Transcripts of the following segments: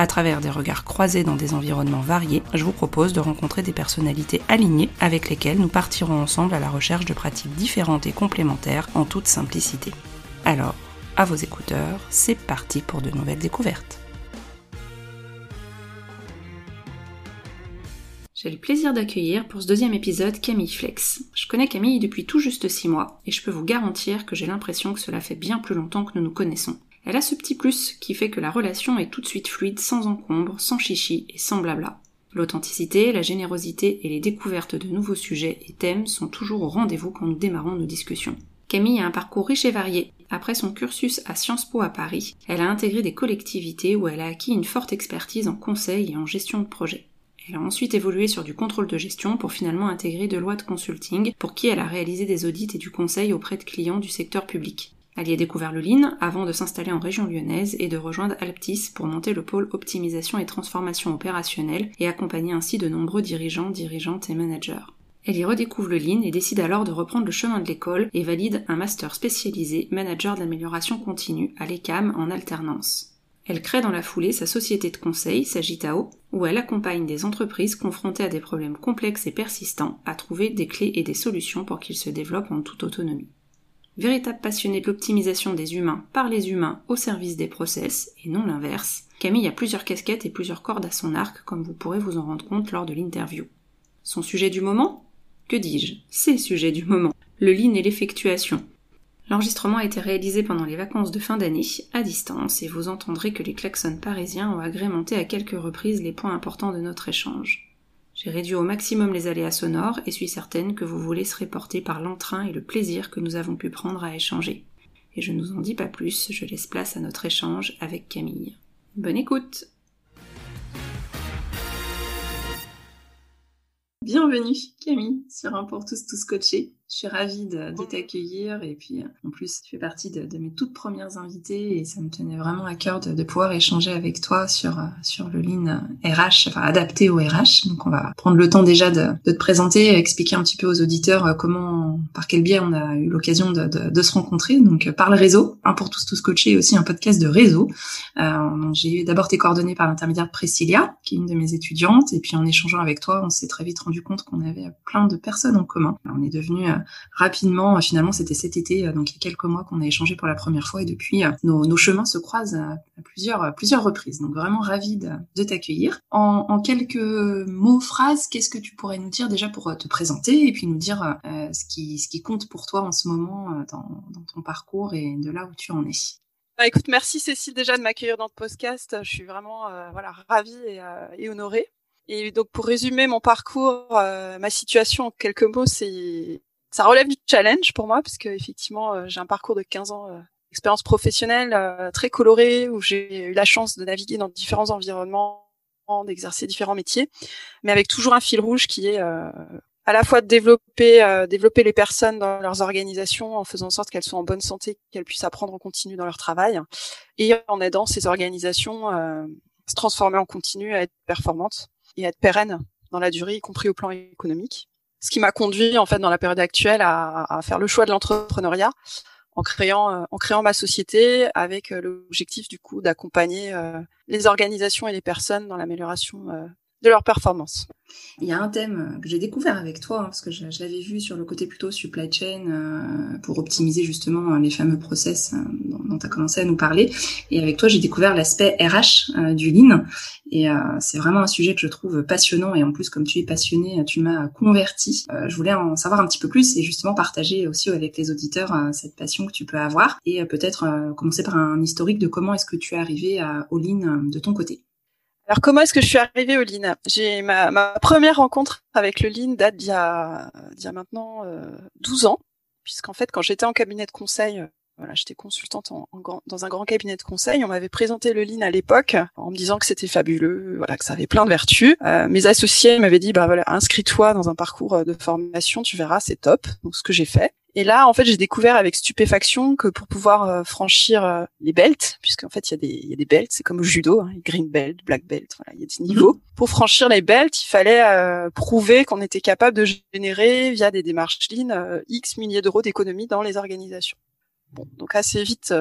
À travers des regards croisés dans des environnements variés, je vous propose de rencontrer des personnalités alignées avec lesquelles nous partirons ensemble à la recherche de pratiques différentes et complémentaires en toute simplicité. Alors, à vos écouteurs, c'est parti pour de nouvelles découvertes. J'ai le plaisir d'accueillir pour ce deuxième épisode Camille Flex. Je connais Camille depuis tout juste 6 mois et je peux vous garantir que j'ai l'impression que cela fait bien plus longtemps que nous nous connaissons. Elle a ce petit plus qui fait que la relation est tout de suite fluide, sans encombre, sans chichi et sans blabla. L'authenticité, la générosité et les découvertes de nouveaux sujets et thèmes sont toujours au rendez-vous quand nous démarrons nos discussions. Camille a un parcours riche et varié. Après son cursus à Sciences Po à Paris, elle a intégré des collectivités où elle a acquis une forte expertise en conseil et en gestion de projet. Elle a ensuite évolué sur du contrôle de gestion pour finalement intégrer Deloitte Consulting, pour qui elle a réalisé des audits et du conseil auprès de clients du secteur public. Elle y a découvert le Lean avant de s'installer en région lyonnaise et de rejoindre Alptis pour monter le pôle optimisation et transformation opérationnelle et accompagner ainsi de nombreux dirigeants, dirigeantes et managers. Elle y redécouvre le Lean et décide alors de reprendre le chemin de l'école et valide un master spécialisé manager d'amélioration continue à l'ECAM en alternance. Elle crée dans la foulée sa société de conseil, Sagitao, où elle accompagne des entreprises confrontées à des problèmes complexes et persistants à trouver des clés et des solutions pour qu'ils se développent en toute autonomie. Véritable passionnée de l'optimisation des humains par les humains au service des process, et non l'inverse, Camille a plusieurs casquettes et plusieurs cordes à son arc, comme vous pourrez vous en rendre compte lors de l'interview. Son sujet du moment? Que dis-je? Ses sujets du moment. Le lean et l'effectuation. L'enregistrement a été réalisé pendant les vacances de fin d'année, à distance, et vous entendrez que les klaxons parisiens ont agrémenté à quelques reprises les points importants de notre échange. J'ai réduit au maximum les aléas sonores et suis certaine que vous vous laisserez porter par l'entrain et le plaisir que nous avons pu prendre à échanger. Et je ne vous en dis pas plus, je laisse place à notre échange avec Camille. Bonne écoute Bienvenue Camille sur Un pour tous tous coachés. Je suis ravie de, t'accueillir et puis en plus tu fais partie de, mes toutes premières invitées et ça me tenait vraiment à cœur de, pouvoir échanger avec toi sur sur le lean RH, enfin adapté au RH. Donc on va prendre le temps déjà de, te présenter, expliquer un petit peu aux auditeurs euh, comment, par quel biais on a eu l'occasion de, se rencontrer. Donc par le réseau, un pour tous tous coachés, aussi un podcast de réseau. Euh, J'ai eu d'abord tes coordonnées par l'intermédiaire de Priscilla, qui est une de mes étudiantes, et puis en échangeant avec toi, on s'est très vite rendu compte qu'on avait plein de personnes en commun. On est devenu euh, rapidement. Euh, finalement, c'était cet été, euh, donc il y a quelques mois qu'on a échangé pour la première fois et depuis, euh, nos, chemins se croisent à, plusieurs, plusieurs reprises. Donc vraiment ravi de, t'accueillir. En, quelques mots, phrases, qu'est-ce que tu pourrais nous dire déjà pour te présenter et puis nous dire ce, qui, ce qui compte pour toi en ce moment dans, ton parcours et de là où tu en es? Bah, écoute, merci Cécile déjà de m'accueillir dans ce podcast. Je suis vraiment voilà ravie et, honorée. Et donc pour résumer mon parcours, ma situation en quelques mots, c'est ça relève du challenge pour moi parce que effectivement euh, j'ai un parcours de 15 ans euh, d'expérience professionnelle euh, très coloré où j'ai eu la chance de naviguer dans différents environnements, d'exercer différents métiers, mais avec toujours un fil rouge qui est à la fois de développer développer les personnes dans leurs organisations en faisant en sorte qu'elles soient en bonne santé, qu'elles puissent apprendre en continu dans leur travail, et en aidant ces organisations à se transformer en continu, à être performantes et à être pérennes dans la durée, y compris au plan économique ce qui m'a conduit en fait dans la période actuelle à, faire le choix de l'entrepreneuriat en créant euh, en créant ma société avec euh, l'objectif du coup d'accompagner euh, les organisations et les personnes dans l'amélioration de leur performance. Il y a un thème que j'ai découvert avec toi, hein, parce que je, l'avais vu sur le côté plutôt supply chain, euh, pour optimiser justement les fameux process euh, dont, tu as commencé à nous parler. Et avec toi, j'ai découvert l'aspect RH euh, du Lean. Et c'est vraiment un sujet que je trouve passionnant. Et en plus, comme tu es passionné, tu m'as converti. je voulais en savoir un petit peu plus et justement partager aussi avec les auditeurs cette passion que tu peux avoir. Et peut-être commencer par un historique de comment est-ce que tu es arrivé au Lean de ton côté. Alors comment est-ce que je suis arrivée au Lean J'ai ma, première rencontre avec le Lean date d'il y a, d'il y a maintenant euh, 12 ans, puisqu'en fait quand j'étais en cabinet de conseil, euh, voilà, j'étais consultante en, dans un grand cabinet de conseil. On m'avait présenté le Lean à l'époque en me disant que c'était fabuleux, voilà, que ça avait plein de vertus. Euh, mes associés m'avaient dit, bah voilà, inscris-toi dans un parcours euh, de formation, tu verras, c'est top. Donc ce que j'ai fait. Et là, en fait, j'ai découvert avec stupéfaction que pour pouvoir euh, franchir euh, les belts, puisqu'en fait, il y a des, y a des belts, c'est comme au judo, hein, green belt, black belt, voilà, il y a des niveaux. Mhm. Pour franchir les belts, il fallait euh, prouver qu'on était capable de générer, via des démarches lean, X milliers d'euros d'économies dans les organisations. Bon, donc assez vite,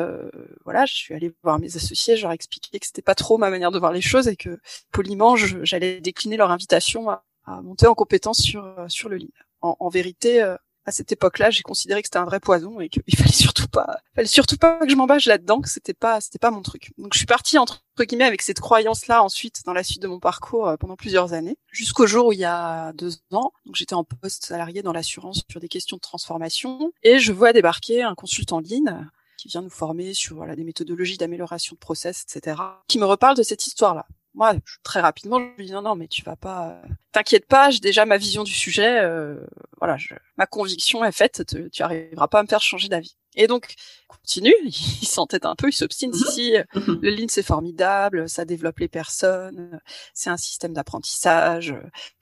voilà, je suis allée voir mes associés, je leur ai expliqué que c'était pas trop ma manière de voir les choses et que poliment, j'allais décliner leur invitation à, monter en compétence sur sur le lean. En, en vérité, à cette époque-là, j'ai considéré que c'était un vrai poison et qu'il fallait surtout pas, fallait surtout pas que je m'embâche là-dedans, que c'était pas, c'était pas mon truc. Donc je suis partie entre guillemets avec cette croyance-là ensuite dans la suite de mon parcours euh, pendant plusieurs années, jusqu'au jour où il y a deux ans, donc j'étais en poste salarié dans l'assurance sur des questions de transformation et je vois débarquer un consultant ligne qui vient nous former sur voilà, des méthodologies d'amélioration de process, etc., qui me reparle de cette histoire-là moi, très rapidement, je lui dis non, non, mais tu vas pas, euh, t'inquiète pas, j'ai déjà ma vision du sujet. Euh, voilà, je, ma conviction est faite. Tu, tu arriveras pas à me faire changer d'avis. Et donc, continue, il s'entête un peu, il s'obstine. Si, si, mhm. le Lean c'est formidable, ça développe les personnes, c'est un système d'apprentissage,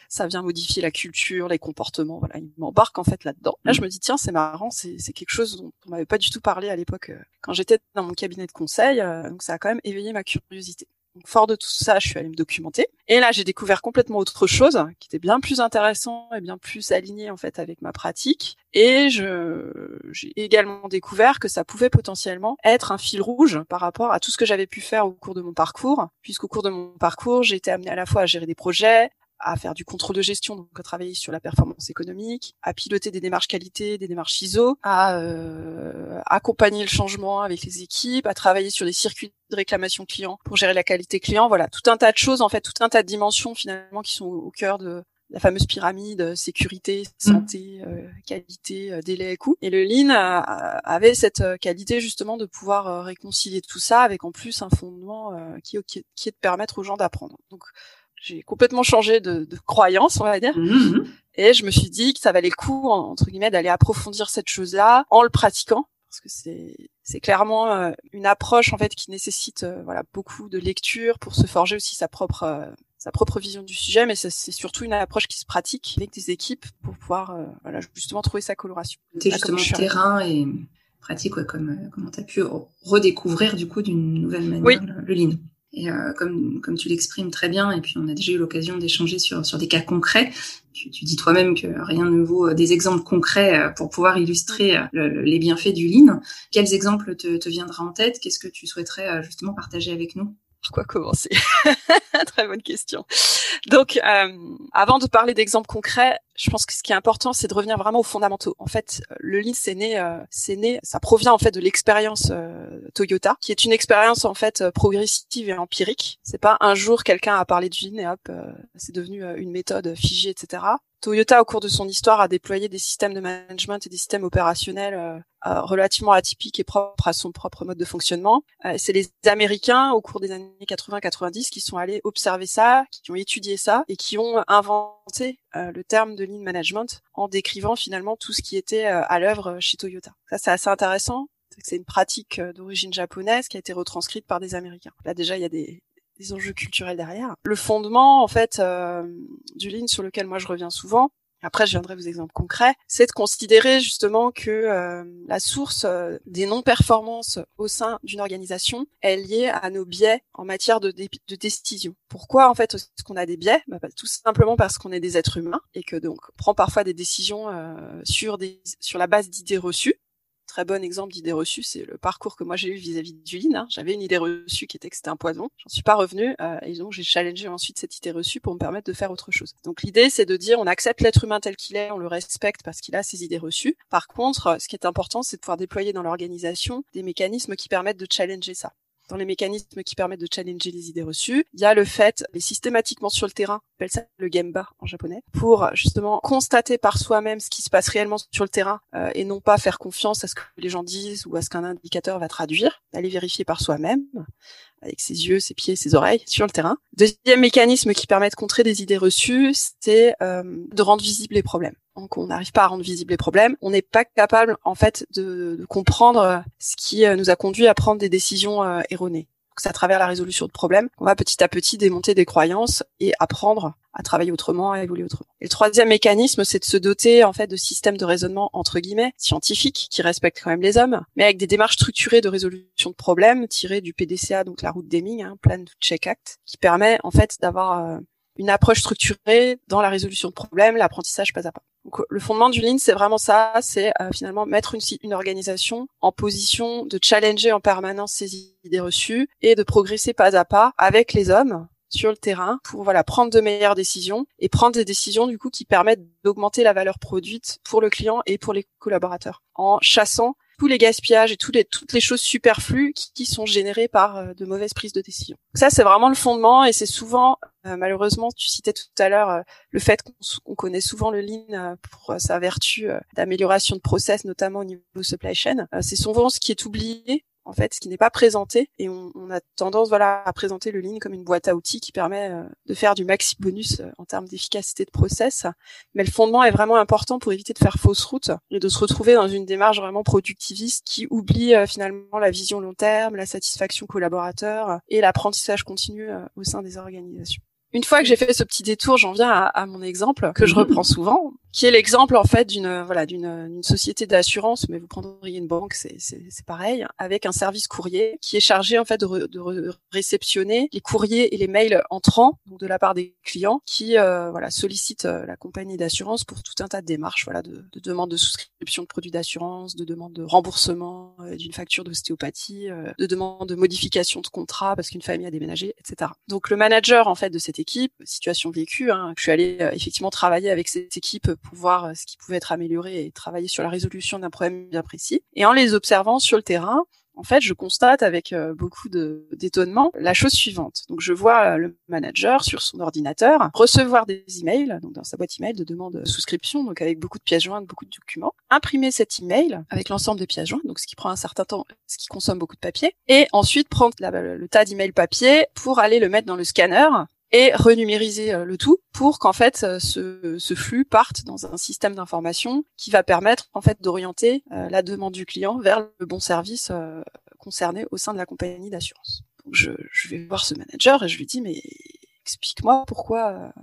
ça vient modifier la culture, les comportements. Voilà, il m'embarque en fait là-dedans. Là, je me dis tiens, c'est marrant, c'est quelque chose dont on m'avait pas du tout parlé à l'époque euh, quand j'étais dans mon cabinet de conseil. donc ça a quand même éveillé ma curiosité. Donc, fort de tout ça, je suis allée me documenter. Et là, j'ai découvert complètement autre chose qui était bien plus intéressant et bien plus aligné en fait avec ma pratique. Et je, j'ai également découvert que ça pouvait potentiellement être un fil rouge par rapport à tout ce que j'avais pu faire au cours de mon parcours, puisqu'au cours de mon parcours, j'ai été amenée à la fois à gérer des projets, à faire du contrôle de gestion, donc à travailler sur la performance économique, à piloter des démarches qualité, des démarches ISO, à euh, accompagner le changement avec les équipes, à travailler sur des circuits de réclamation client pour gérer la qualité client. Voilà, tout un tas de choses, en fait, tout un tas de dimensions finalement qui sont au cœur de la fameuse pyramide sécurité, mmh. santé, euh, qualité, euh, délai et coût. Et le Lean avait cette qualité justement de pouvoir réconcilier tout ça avec en plus un fondement qui, qui, est de permettre aux gens d'apprendre. Donc j'ai complètement changé de, de, croyance, on va dire. Mmh, mmh. Et je me suis dit que ça valait le coup, entre guillemets, d'aller approfondir cette chose-là en le pratiquant, parce que c'est c'est clairement euh, une approche en fait qui nécessite euh, voilà beaucoup de lecture pour se forger aussi sa propre euh, sa propre vision du sujet, mais c'est surtout une approche qui se pratique avec des équipes pour pouvoir voilà justement trouver sa coloration. C'était justement terrain et pratique, ouais, comme comment tu as pu redécouvrir du coup d'une nouvelle manière le, le lean. Et euh, comme, comme tu l'exprimes très bien, et puis on a déjà eu l'occasion d'échanger sur, sur des cas concrets, tu, dis toi-même que rien ne vaut euh, des exemples concrets euh, pour pouvoir illustrer les bienfaits du lean. Quels exemples te, te viendra en tête? Qu'est-ce que tu souhaiterais justement partager avec nous? Par quoi commencer Très bonne question. Donc, euh, avant de parler d'exemples concrets, je pense que ce qui est important, c'est de revenir vraiment aux fondamentaux. En fait, le Lean, c'est né, euh, c'est né, ça provient en fait de l'expérience euh, Toyota, qui est une expérience en fait progressive et empirique. C'est pas un jour quelqu'un a parlé de Lean et hop, c'est devenu une méthode figée, etc. Toyota, au cours de son histoire, a déployé des systèmes de management et des systèmes opérationnels euh, euh, relativement atypiques et propres à son propre mode de fonctionnement. Euh, c'est les Américains, au cours des années 80-90, qui sont allés observer ça, qui ont étudié ça et qui ont inventé le terme de lean management en décrivant finalement tout ce qui était à l'œuvre chez Toyota. Ça, c'est assez intéressant. C'est une pratique d'origine japonaise qui a été retranscrite par des Américains. Là, déjà, il y a des, des enjeux culturels derrière. Le fondement, en fait, euh, du Lean sur lequel moi je reviens souvent, après je viendrai aux exemples concrets, c'est de considérer justement que euh, la source euh, des non-performances au sein d'une organisation est liée à nos biais en matière de, de décision. Pourquoi en fait est-ce qu'on a des biais? Bah, bah, Tout simplement parce qu'on est des êtres humains et que donc on prend parfois des décisions sur, des, sur la base d'idées reçues très bon exemple d'idée reçue, c'est le parcours que moi j'ai eu vis-à-vis du lean. Hein. J'avais une idée reçue qui était que c'était un poison. J'en suis pas revenue euh, et donc j'ai challengé ensuite cette idée reçue pour me permettre de faire autre chose. Donc l'idée c'est de dire on accepte l'être humain tel qu'il est, on le respecte parce qu'il a ses idées reçues. Par contre, ce qui est important, c'est de pouvoir déployer dans l'organisation des mécanismes qui permettent de challenger ça dans les mécanismes qui permettent de challenger les idées reçues. Il y a le fait d'aller systématiquement sur le terrain, on appelle ça le gemba en japonais, pour justement constater par soi-même ce qui se passe réellement sur le terrain euh, et non pas faire confiance à ce que les gens disent ou à ce qu'un indicateur va traduire, aller vérifier par soi-même avec ses yeux, ses pieds, ses oreilles sur le terrain. Deuxième mécanisme qui permet de contrer des idées reçues, c'est euh, de rendre visibles les problèmes. Donc on n'arrive pas à rendre visibles les problèmes, on n'est pas capable en fait de, de, comprendre ce qui euh, nous a conduit à prendre des décisions euh, erronées. C'est à travers la résolution de problèmes qu'on va petit à petit démonter des croyances et apprendre à travailler autrement, à évoluer autrement. Et le troisième mécanisme, c'est de se doter en fait de systèmes de raisonnement entre guillemets scientifiques qui respectent quand même les hommes, mais avec des démarches structurées de résolution de problèmes tirées du PDCA, donc la route Deming, hein, Plan to Check Act, qui permet en fait d'avoir euh, une approche structurée dans la résolution de problèmes, l'apprentissage pas à pas. Donc, le fondement du Lean, c'est vraiment ça, c'est euh, finalement mettre une, une organisation en position de challenger en permanence ses idées reçues et de progresser pas à pas avec les hommes sur le terrain pour voilà prendre de meilleures décisions et prendre des décisions du coup qui permettent d'augmenter la valeur produite pour le client et pour les collaborateurs en chassant tous les gaspillages et toutes les, toutes les choses superflues qui, sont générées par euh, de mauvaises prises de décision. Ça, c'est vraiment le fondement et c'est souvent, euh, malheureusement, tu citais tout à l'heure euh, le fait qu'on connaît souvent le lean pour sa vertu d'amélioration de process, notamment au niveau supply chain. c'est souvent ce qui est oublié en fait, ce qui n'est pas présenté. Et on, on, a tendance, voilà, à présenter le Lean comme une boîte à outils qui permet euh, de faire du maxi bonus euh, en termes d'efficacité de process. Mais le fondement est vraiment important pour éviter de faire fausse route et de se retrouver dans une démarche vraiment productiviste qui oublie euh, finalement la vision long terme, la satisfaction collaborateur et l'apprentissage continu au sein des organisations. Une fois que j'ai fait ce petit détour, j'en viens à, à, mon exemple que je reprends souvent, qui est l'exemple en fait d'une voilà d'une société d'assurance, mais vous prendriez une banque, c'est pareil, avec un service courrier qui est chargé en fait de, de réceptionner les courriers et les mails entrants donc de la part des clients qui euh, voilà sollicitent euh, la compagnie d'assurance pour tout un tas de démarches, voilà de, de demande de souscription de produits d'assurance, de demande de remboursement euh, d'une facture d'ostéopathie, de demande de modification de contrat parce qu'une famille a déménagé, etc. Donc le manager en fait de cette équipe, situation vécue. Hein. Je suis allée euh, effectivement travailler avec cette équipe pour voir euh, ce qui pouvait être amélioré et travailler sur la résolution d'un problème bien précis. Et en les observant sur le terrain, en fait, je constate avec euh, beaucoup d'étonnement la chose suivante. Donc, je vois le manager sur son ordinateur recevoir des emails, donc dans sa boîte email de demande de souscription, donc avec beaucoup de pièces jointes, beaucoup de documents, imprimer cet email avec l'ensemble des pièces jointes, donc ce qui prend un certain temps, ce qui consomme beaucoup de papier, et ensuite prendre le tas d'emails papier pour aller le mettre dans le scanner et renumériser euh, le tout pour qu'en fait euh, ce, ce, flux parte dans un système d'information qui va permettre en fait d'orienter euh, la demande du client vers le bon service concerné au sein de la compagnie d'assurance. Je, je, vais voir ce manager et je lui dis mais explique-moi pourquoi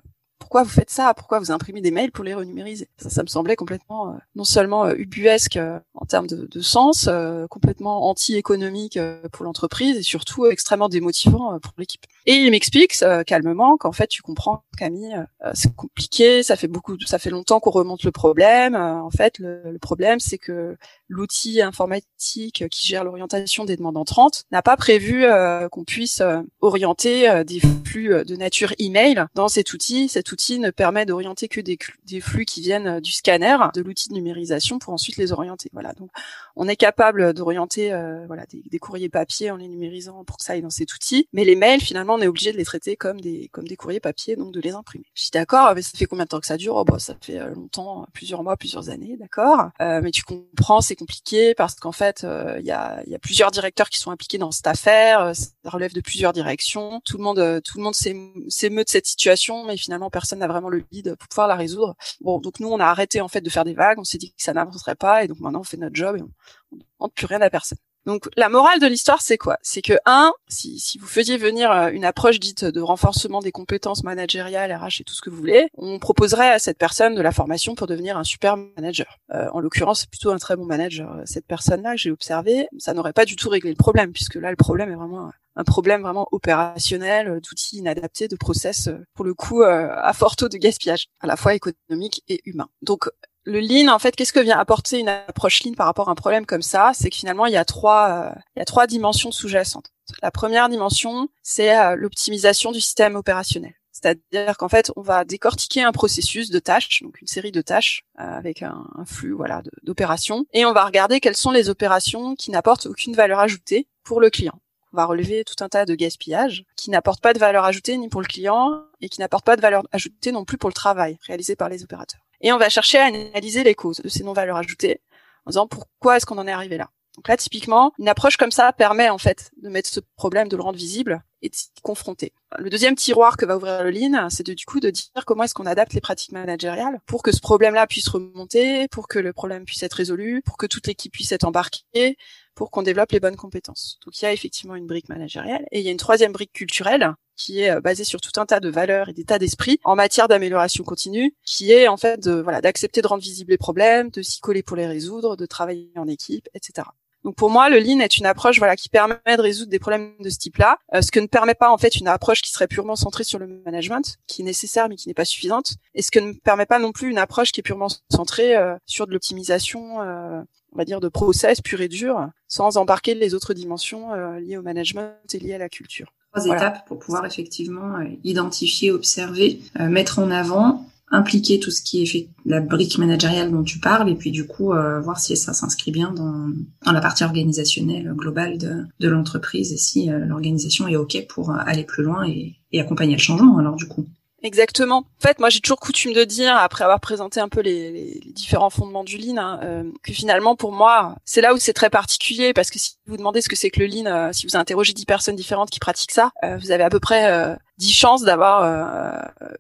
pourquoi vous faites ça Pourquoi vous imprimez des mails pour les renumériser? Ça, ça me semblait complètement euh, non seulement euh, ubuesque euh, en termes de, de sens, complètement anti-économique pour l'entreprise et surtout extrêmement démotivant pour l'équipe. Et il m'explique calmement qu'en fait, tu comprends, Camille, c'est compliqué, ça fait beaucoup, ça fait longtemps qu'on remonte le problème. en fait, le, le problème, c'est que l'outil informatique qui gère l'orientation des demandes entrantes n'a pas prévu qu'on puisse orienter des flux de nature email dans cet outil. Cet outil ne permet d'orienter que des, flux qui viennent euh, du scanner, de l'outil de numérisation pour ensuite les orienter. Voilà. Donc, on est capable d'orienter euh, voilà des, courriers papier en les numérisant pour que ça aille dans cet outil, mais les mails finalement on est obligé de les traiter comme des comme des courriers papier, donc de les imprimer. Je suis d'accord, mais ça fait combien de temps que ça dure? Oh bah ça fait euh, longtemps, plusieurs mois, plusieurs années, d'accord? Euh, mais tu comprends, c'est compliqué parce qu'en fait il y a il y a plusieurs directeurs qui sont impliqués dans cette affaire, ça relève de plusieurs directions. Tout le monde tout le monde s'émeut de cette situation, mais finalement personne n'a vraiment le lead pour pouvoir la résoudre. Bon, donc nous, on a arrêté en fait de faire des vagues, on s'est dit que ça n'avancerait pas, et donc maintenant on fait notre job et on ne demande plus rien à personne. Donc la morale de l'histoire, c'est quoi? C'est que un, si, si vous faisiez venir euh, une approche dite de renforcement des compétences managériales, RH et tout ce que vous voulez, on proposerait à cette personne de la formation pour devenir un super manager. Euh, en l'occurrence, c'est plutôt un très bon manager. Cette personne-là que j'ai observé, ça n'aurait pas du tout réglé le problème, puisque là, le problème est vraiment un problème vraiment opérationnel, euh, d'outils inadaptés, de process, pour le coup, à fort taux de gaspillage, à la fois économique et humain. Donc le lean, en fait, qu'est-ce que vient apporter une approche lean par rapport à un problème comme ça? C'est que finalement, il y a trois, euh, il y a trois dimensions sous-jacentes. La première dimension, c'est euh, l'optimisation du système opérationnel. C'est-à-dire qu'en fait, on va décortiquer un processus de tâches, donc une série de tâches euh, avec un, un, flux voilà d'opérations, et on va regarder quelles sont les opérations qui n'apportent aucune valeur ajoutée pour le client. On va relever tout un tas de gaspillages qui n'apportent pas de valeur ajoutée ni pour le client et qui n'apportent pas de valeur ajoutée non plus pour le travail réalisé par les opérateurs. Et on va chercher à analyser les causes de ces non-valeurs ajoutées en disant pourquoi est-ce qu'on en est arrivé là. Donc là, typiquement, une approche comme ça permet en fait de mettre ce problème, de le rendre visible et de s'y confronter. Le deuxième tiroir que va ouvrir le Lean, c'est du coup de dire comment est-ce qu'on adapte les pratiques managériales pour que ce problème-là puisse remonter, pour que le problème puisse être résolu, pour que toute l'équipe puisse être embarquée, pour qu'on développe les bonnes compétences. Donc il y a effectivement une brique managériale et il y a une troisième brique culturelle qui est euh, basée sur tout un tas de valeurs et d'états d'esprit en matière d'amélioration continue, qui est en fait de voilà d'accepter de rendre visibles les problèmes, de s'y coller pour les résoudre, de travailler en équipe, etc. Donc pour moi, le lean est une approche voilà qui permet de résoudre des problèmes de ce type-là, euh, ce que ne permet pas en fait une approche qui serait purement centrée sur le management, qui est nécessaire mais qui n'est pas suffisante, et ce que ne permet pas non plus une approche qui est purement centrée euh, sur de l'optimisation, euh, on va dire de process pur et dur, sans embarquer les autres dimensions euh, liées au management et liées à la culture. Trois étapes pour pouvoir effectivement identifier, observer, mettre en avant impliquer tout ce qui est fait, la brique managériale dont tu parles, et puis du coup euh, voir si ça s'inscrit bien dans, dans, la partie organisationnelle globale de, de l'entreprise et si euh, l'organisation est OK pour euh, aller plus loin et, et accompagner le changement alors du coup. Exactement. En fait, moi, j'ai toujours coutume de dire, après avoir présenté un peu les, différents fondements du Lean, hein, euh, que finalement, pour moi, c'est là où c'est très particulier, parce que si vous demandez ce que c'est que le Lean, euh, si vous interrogez dix personnes différentes qui pratiquent ça, euh, vous avez à peu près dix chances d'avoir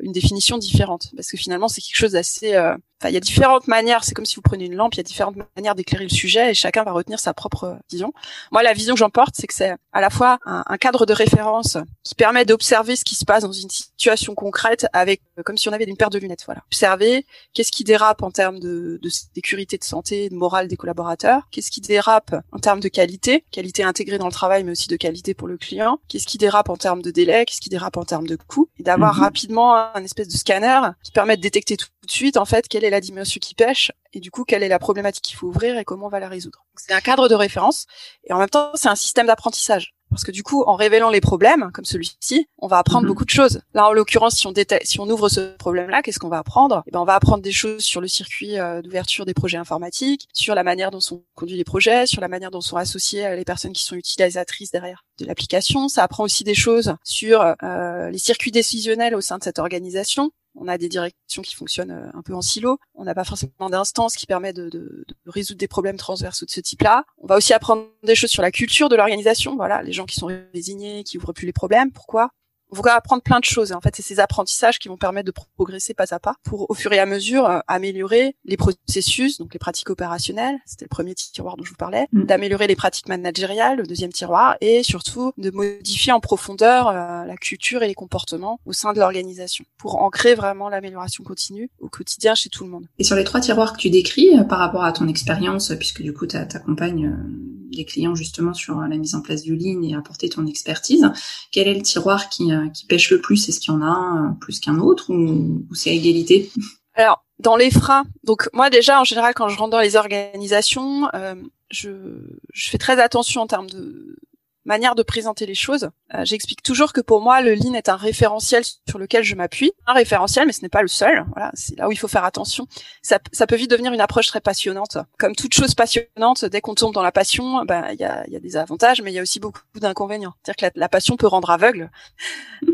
une définition différente, parce que finalement, c'est quelque chose d'assez il y a différentes manières. C'est comme si vous prenez une lampe, il y a différentes manières d'éclairer le sujet et chacun va retenir sa propre vision. Moi, la vision que j'emporte, c'est que c'est à la fois un, cadre de référence qui permet d'observer ce qui se passe dans une situation concrète avec, comme si on avait une paire de lunettes. Voilà. Observer qu'est-ce qui dérape en termes de, de sécurité, de santé, de morale des collaborateurs? Qu'est-ce qui dérape en termes de qualité, qualité intégrée dans le travail, mais aussi de qualité pour le client. Qu'est-ce qui dérape en termes de délai, qu'est-ce qui dérape en termes de coût, et d'avoir mhm. rapidement un espèce de scanner qui permet de détecter tout de suite en fait quelle est la dimension qui pêche et du coup quelle est la problématique qu'il faut ouvrir et comment on va la résoudre. C'est un cadre de référence et en même temps c'est un système d'apprentissage. Parce que du coup, en révélant les problèmes, comme celui-ci, on va apprendre mhm. beaucoup de choses. Là, en l'occurrence, si on si on ouvre ce problème-là, qu'est-ce qu'on va apprendre? Eh ben, on va apprendre des choses sur le circuit euh, d'ouverture des projets informatiques, sur la manière dont sont conduits les projets, sur la manière dont sont associées euh, les personnes qui sont utilisatrices derrière de l'application. Ça apprend aussi des choses sur euh, les circuits décisionnels au sein de cette organisation, on a des directions qui fonctionnent euh, un peu en silo. On n'a pas forcément d'instance qui permet de, résoudre des problèmes transversaux de ce type-là. On va aussi apprendre des choses sur la culture de l'organisation. Voilà, les gens qui sont désignés, qui ouvrent plus les problèmes. Pourquoi? On va apprendre plein de choses. En fait, c'est ces apprentissages qui vont permettre de progresser pas à pas pour, au fur et à mesure, euh, améliorer les processus, donc les pratiques opérationnelles. C'était le premier tiroir dont je vous parlais. Mm. D'améliorer les pratiques managériales, le deuxième tiroir, et surtout de modifier en profondeur euh, la culture et les comportements au sein de l'organisation pour ancrer vraiment l'amélioration continue au quotidien chez tout le monde. Et sur les trois tiroirs que tu décris, euh, par rapport à ton expérience, puisque du coup, tu accompagnes des clients justement sur la mise en place du lean et apporter ton expertise, quel est le tiroir qui qui pêche le plus? Est-ce qu'il y en a un plus qu'un autre ou, c'est à égalité? Alors, dans les freins, donc moi déjà, en général, quand je rentre dans les organisations, euh, je, je fais très attention en termes de manière de présenter les choses. Euh, j'explique toujours que pour moi, le lean est un référentiel sur lequel je m'appuie. Un référentiel, mais ce n'est pas le seul. Voilà, c'est là où il faut faire attention. Ça, ça, peut vite devenir une approche très passionnante. Comme toute chose passionnante, dès qu'on tombe dans la passion, ben il y a, y a, des avantages, mais il y a aussi beaucoup d'inconvénients. C'est-à-dire que la, passion peut rendre aveugle,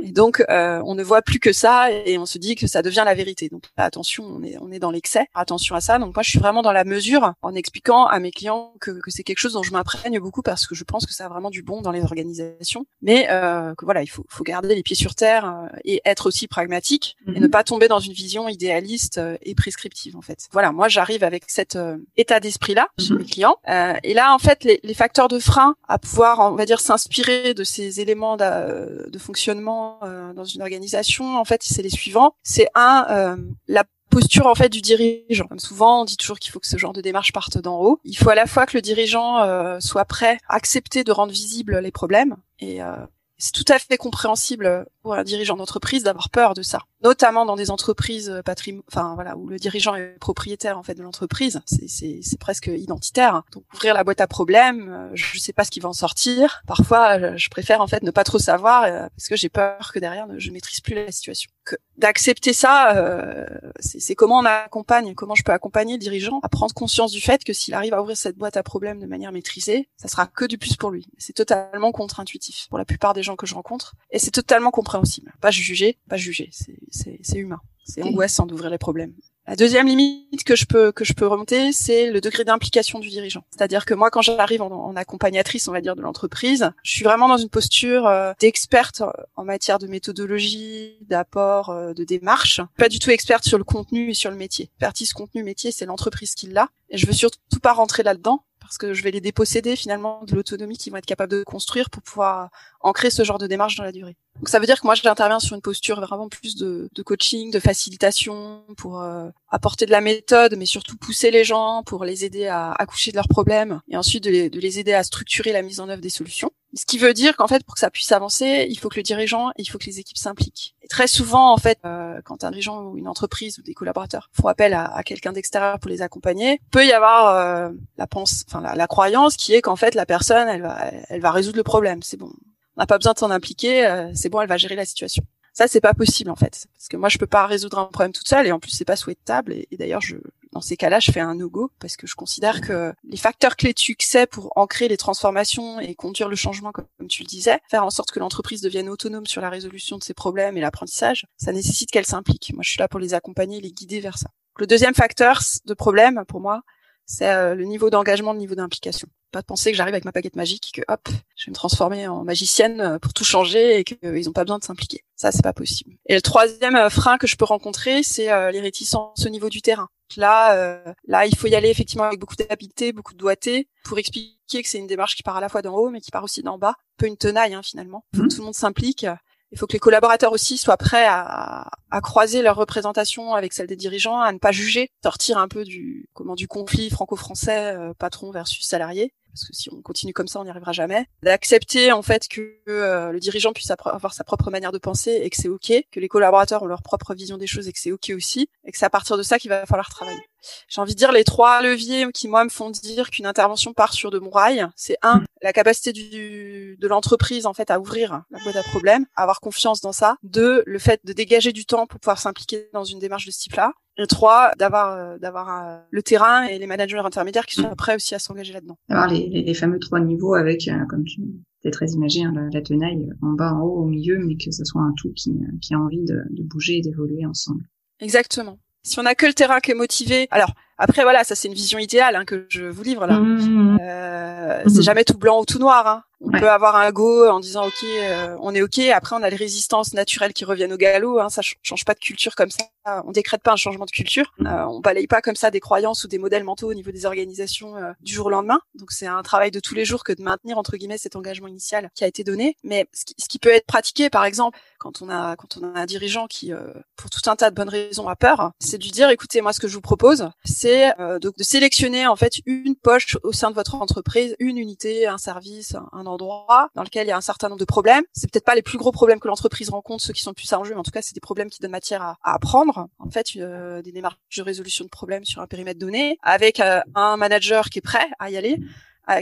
et donc euh, on ne voit plus que ça, et on se dit que ça devient la vérité. Donc attention, on est, on est dans l'excès. Attention à ça. Donc moi, je suis vraiment dans la mesure en expliquant à mes clients que, que c'est quelque chose dont je m'imprègne beaucoup parce que je pense que ça a vraiment du bon dans les organisations, mais euh, que voilà, il faut, faut, garder les pieds sur terre euh, et être aussi pragmatique et mhm. ne pas tomber dans une vision idéaliste euh, et prescriptive en fait. Voilà, moi j'arrive avec cet euh, état d'esprit là chez mhm. mes clients, et là en fait les, les, facteurs de frein à pouvoir, on va dire, s'inspirer de ces éléments de, de fonctionnement dans une organisation, en fait, c'est les suivants. C'est un la posture en fait du dirigeant. Comme souvent, on dit toujours qu'il faut que ce genre de démarche parte d'en haut. Il faut à la fois que le dirigeant euh, soit prêt à accepter de rendre visibles les problèmes et, euh, C'est tout à fait compréhensible pour un dirigeant d'entreprise d'avoir peur de ça, notamment dans des entreprises euh, patrimoine, enfin voilà, où le dirigeant est propriétaire en fait de l'entreprise. C'est presque identitaire. Donc ouvrir la boîte à problèmes, euh, je ne sais pas ce qui va en sortir. Parfois, je préfère en fait ne pas trop savoir parce que j'ai peur que derrière je maîtrise plus la situation. D'accepter ça, euh, c'est comment on accompagne, comment je peux accompagner le dirigeant à prendre conscience du fait que s'il arrive à ouvrir cette boîte à problèmes de manière maîtrisée, ça sera que du plus pour lui. C'est totalement contre-intuitif pour la plupart des gens que je rencontre, et c'est totalement compréhensible. Pas juger, pas juger, c'est humain. C'est angoissant d'ouvrir les problèmes. La deuxième limite que je peux que je peux remonter, c'est le degré d'implication du dirigeant. C'est-à-dire que moi, quand j'arrive en, accompagnatrice, on va dire, de l'entreprise, je suis vraiment dans une posture euh, d'experte en matière de méthodologie, d'apport, euh, de démarche. Pas du tout experte sur le contenu et sur le métier. Expertise contenu métier, c'est l'entreprise qui l'a. Et je veux surtout pas rentrer là-dedans parce que je vais les déposséder finalement de l'autonomie qu'ils vont être capables de construire pour pouvoir ancrer ce genre de démarche dans la durée. Donc ça veut dire que moi j'interviens sur une posture vraiment plus de, de coaching, de facilitation, pour euh, apporter de la méthode, mais surtout pousser les gens pour les aider à accoucher de leurs problèmes et ensuite de les, de les aider à structurer la mise en œuvre des solutions. Ce qui veut dire qu'en fait pour que ça puisse avancer, il faut que le dirigeant, il faut que les équipes s'impliquent. Et très souvent en fait, euh, quand un dirigeant ou une entreprise ou des collaborateurs font appel à, quelqu'un d'extérieur pour les accompagner, peut y avoir euh, la pense, enfin la croyance qui est qu'en fait la personne, elle va, elle va résoudre le problème. C'est bon, on n'a pas besoin de s'en impliquer, euh, c'est bon, elle va gérer la situation. Ça, c'est pas possible en fait, parce que moi, je peux pas résoudre un problème toute seule, et en plus, c'est pas souhaitable. Et, d'ailleurs, je, dans ces cas-là, je fais un no-go parce que je considère que les facteurs clés de succès pour ancrer les transformations et conduire le changement, comme, tu le disais, faire en sorte que l'entreprise devienne autonome sur la résolution de ses problèmes et l'apprentissage, ça nécessite qu'elle s'implique. Moi, je suis là pour les accompagner, les guider vers ça. Le deuxième facteur de problème, pour moi, c'est euh, le niveau d'engagement, le niveau d'implication. Pas de penser que j'arrive avec ma baguette magique, que hop, je vais me transformer en magicienne euh, pour tout changer et qu'ils euh, n'ont pas besoin de s'impliquer. Ça, c'est pas possible. Et le troisième frein que je peux rencontrer, c'est les réticences au niveau du terrain. Là, là, il faut y aller effectivement avec beaucoup d'habileté, beaucoup de doigté, pour expliquer que c'est une démarche qui part à la fois d'en haut, mais qui part aussi d'en bas. Un peu une tenaille, hein, finalement. Mmh. tout le monde s'implique. Il faut que les collaborateurs aussi soient prêts à, croiser leur représentation avec celle des dirigeants, à ne pas juger, sortir un peu du comment du conflit franco-français euh, patron versus salarié parce que si on continue comme ça, on n'y arrivera jamais. D'accepter en fait que euh, le dirigeant puisse avoir sa propre manière de penser et que c'est ok, que les collaborateurs ont leur propre vision des choses et que c'est ok aussi, et que c'est à partir de ça qu'il va falloir travailler. J'ai envie de dire les trois leviers qui moi me font dire qu'une intervention part sur de bons rails. C'est un, la capacité du, de l'entreprise en fait à ouvrir la boîte à problèmes, à avoir confiance dans ça. Deux, le fait de dégager du temps pour pouvoir s'impliquer dans une démarche de ce type-là. Et trois, d'avoir euh, d'avoir euh, le terrain et les managers intermédiaires qui sont prêts aussi à s'engager là-dedans. D'avoir les, les, fameux trois niveaux avec, euh, comme tu es très imagé, hein, la, tenaille en bas, en haut, au milieu, mais que ce soit un tout qui, qui a envie de, de bouger et d'évoluer ensemble. Exactement. Si on a que le terrain qui est motivé, alors après voilà, ça c'est une vision idéale hein, que je vous livre là. Mmh. Euh, mmh. C'est jamais tout blanc ou tout noir. Hein. On peut avoir un go en disant ok, euh, on est ok. Après, on a les résistances naturelles qui reviennent au galop. Hein, ça change pas de culture comme ça. On décrète pas un changement de culture. Mm. Euh, on balaye pas comme ça des croyances ou des modèles mentaux au niveau des organisations euh, du jour au lendemain. Donc c'est un travail de tous les jours que de maintenir entre guillemets cet engagement initial qui a été donné. Mais ce qui, ce qui peut être pratiqué, par exemple, quand on a quand on a un dirigeant qui, euh, pour tout un tas de bonnes raisons, a peur, c'est de lui dire écoutez, moi ce que je vous propose, c'est de, de, sélectionner en fait une poche au sein de votre entreprise, une unité, un service, un endroit dans lequel il y a un certain nombre de problèmes. C'est peut-être pas les plus gros problèmes que l'entreprise rencontre, ceux qui sont plus à enjeu, mais en tout cas, c'est des problèmes qui donnent matière à, apprendre. En fait, euh, des démarches de résolution de problèmes sur un périmètre donné, avec euh, un manager qui est prêt à y aller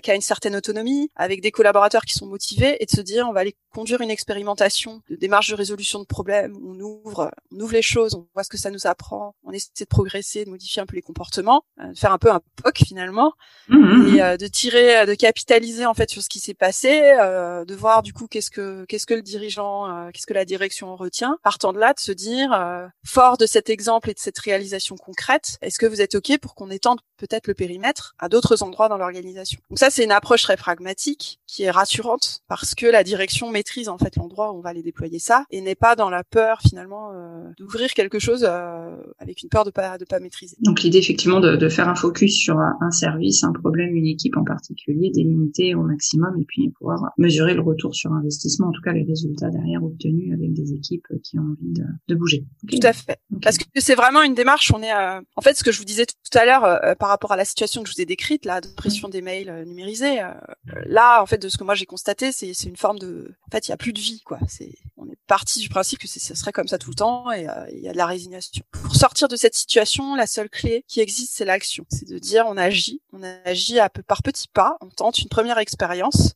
qui a une certaine autonomie, avec des collaborateurs qui sont motivés, et de se dire on va aller conduire une expérimentation de démarche de résolution de problèmes. On ouvre, on ouvre les choses, on voit ce que ça nous apprend, on essaie de progresser, de modifier un peu les comportements, euh, de faire un peu un POC finalement, mmh, mmh, et mmh. Euh, de tirer, euh, de capitaliser en fait sur ce qui s'est passé, euh, de voir du coup qu'est-ce que qu'est-ce que le dirigeant, qu'est-ce que la direction retient. Partant de là, de se dire fort de cet exemple et de cette réalisation concrète, est-ce que vous êtes ok pour qu'on étende peut-être le périmètre à d'autres endroits dans l'organisation? Donc ça, c'est une approche très pragmatique qui est rassurante parce que la direction maîtrise en fait l'endroit où on va aller déployer ça et n'est pas dans la peur finalement euh, d'ouvrir quelque chose euh, avec une peur de pas de pas maîtriser. Donc l'idée effectivement de, de, faire un focus sur un service, un problème, une équipe en particulier, délimiter au maximum et puis pouvoir mesurer le retour sur investissement, en tout cas les résultats derrière obtenus avec des équipes qui ont envie de, de bouger. Tout à fait. Parce que c'est vraiment une démarche. On est euh, en fait ce que je vous disais tout à l'heure par rapport à la situation que je vous ai décrite, là, de pression des mails, euh, numérisé. là, en fait, de ce que moi j'ai constaté, c'est une forme de, en fait, il y a plus de vie, quoi. C'est, on est parti du principe que ce serait comme ça tout le temps et il y a de la résignation. Pour sortir de cette situation, la seule clé qui existe, c'est l'action. C'est de dire, on agit, on agit à peu par petits pas, on tente une première expérience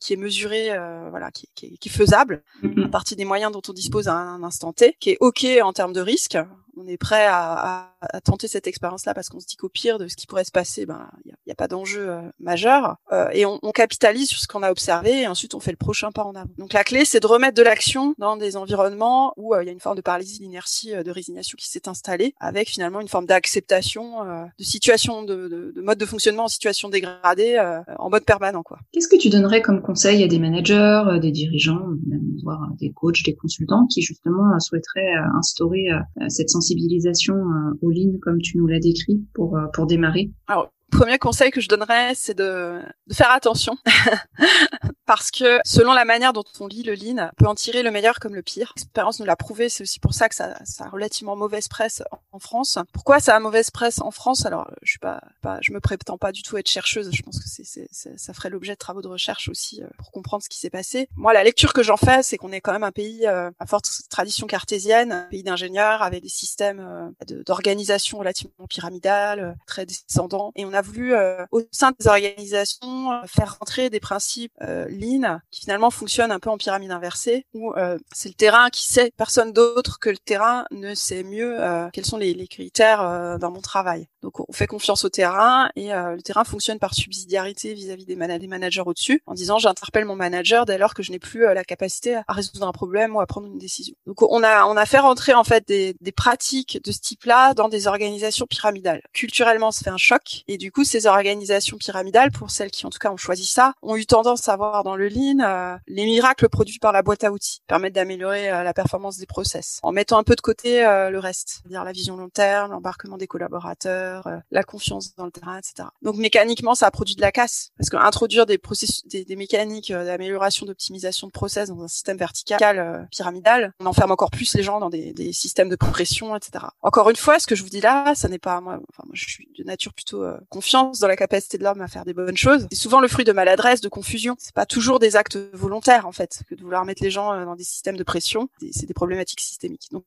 qui est mesurée, voilà, qui, qui, qui, est faisable mm-hmm. à partir des moyens dont on dispose à un instant T, qui est ok en termes de risque, on est prêt à, tenter cette expérience-là parce qu'on se dit qu'au pire de ce qui pourrait se passer, ben il n'y a, pas d'enjeu euh, majeur euh, et on, capitalise sur ce qu'on a observé et ensuite on fait le prochain pas en avant. Donc la clé, c'est de remettre de l'action dans des environnements où euh, il y a une forme de paralysie, d'inertie, de résignation qui s'est installée, avec finalement une forme d'acceptation de situation, de, mode de fonctionnement en situation dégradée, en mode permanent quoi. Qu'est-ce que tu donnerais comme conseil à des managers, des dirigeants, même voire des coachs, des consultants qui justement souhaiteraient instaurer cette sensibilité sensibilisation euh, au lean comme tu nous l'as décrit pour euh, pour démarrer. Alors, premier conseil que je donnerais, c'est de, de faire attention parce que selon la manière dont on lit le lean, on peut en tirer le meilleur comme le pire. L'expérience nous l'a prouvé, c'est aussi pour ça que ça, ça a relativement mauvaise presse en France. Pourquoi ça a mauvaise presse en France? Alors, je suis pas, pas, je me prétends pas du tout être chercheuse. Je pense que c'est, c'est, ça ferait l'objet de travaux de recherche aussi euh, pour comprendre ce qui s'est passé. Moi, la lecture que j'en fais, c'est qu'on est quand même un pays euh, à forte tradition cartésienne, un pays d'ingénieurs avec des systèmes euh, d'organisation relativement pyramidales, très descendants, et on a voulu au sein des organisations faire rentrer des principes lean qui finalement fonctionne un peu en pyramide inversée où euh, c'est le terrain qui sait personne d'autre que le terrain ne sait mieux euh, quels sont les, critères euh, dans mon travail. Donc on fait confiance au terrain et le terrain fonctionne par subsidiarité vis-à-vis des, managers au-dessus en disant j'interpelle mon manager dès lors que je n'ai plus la capacité à résoudre un problème ou à prendre une décision. Donc on a fait rentrer en fait des, pratiques de ce type-là dans des organisations pyramidales. Culturellement, ça fait un choc et du coup ces organisations pyramidales pour celles qui en tout cas ont choisi ça ont eu tendance à avoir dans le lean, euh, les miracles produits par la boîte à outils permettent d'améliorer euh, la performance des process en mettant un peu de côté euh, le reste, c'est-à-dire la vision long terme, l'embarquement des collaborateurs, la confiance dans le terrain, etc. Donc mécaniquement, ça a produit de la casse parce qu'introduire des processus, des, des mécaniques d'amélioration, d'optimisation de process dans un système vertical pyramidal, on enferme encore plus les gens dans des, des, systèmes de pression, etc. Encore une fois, ce que je vous dis là, ça n'est pas moi. Enfin, moi, je suis de nature plutôt confiance dans la capacité de l'homme à faire des bonnes choses. C'est souvent le fruit de maladresse, de confusion. C'est pas toujours des actes volontaires en fait que de vouloir mettre les gens euh, dans des systèmes de pression. C'est des problématiques systémiques. Donc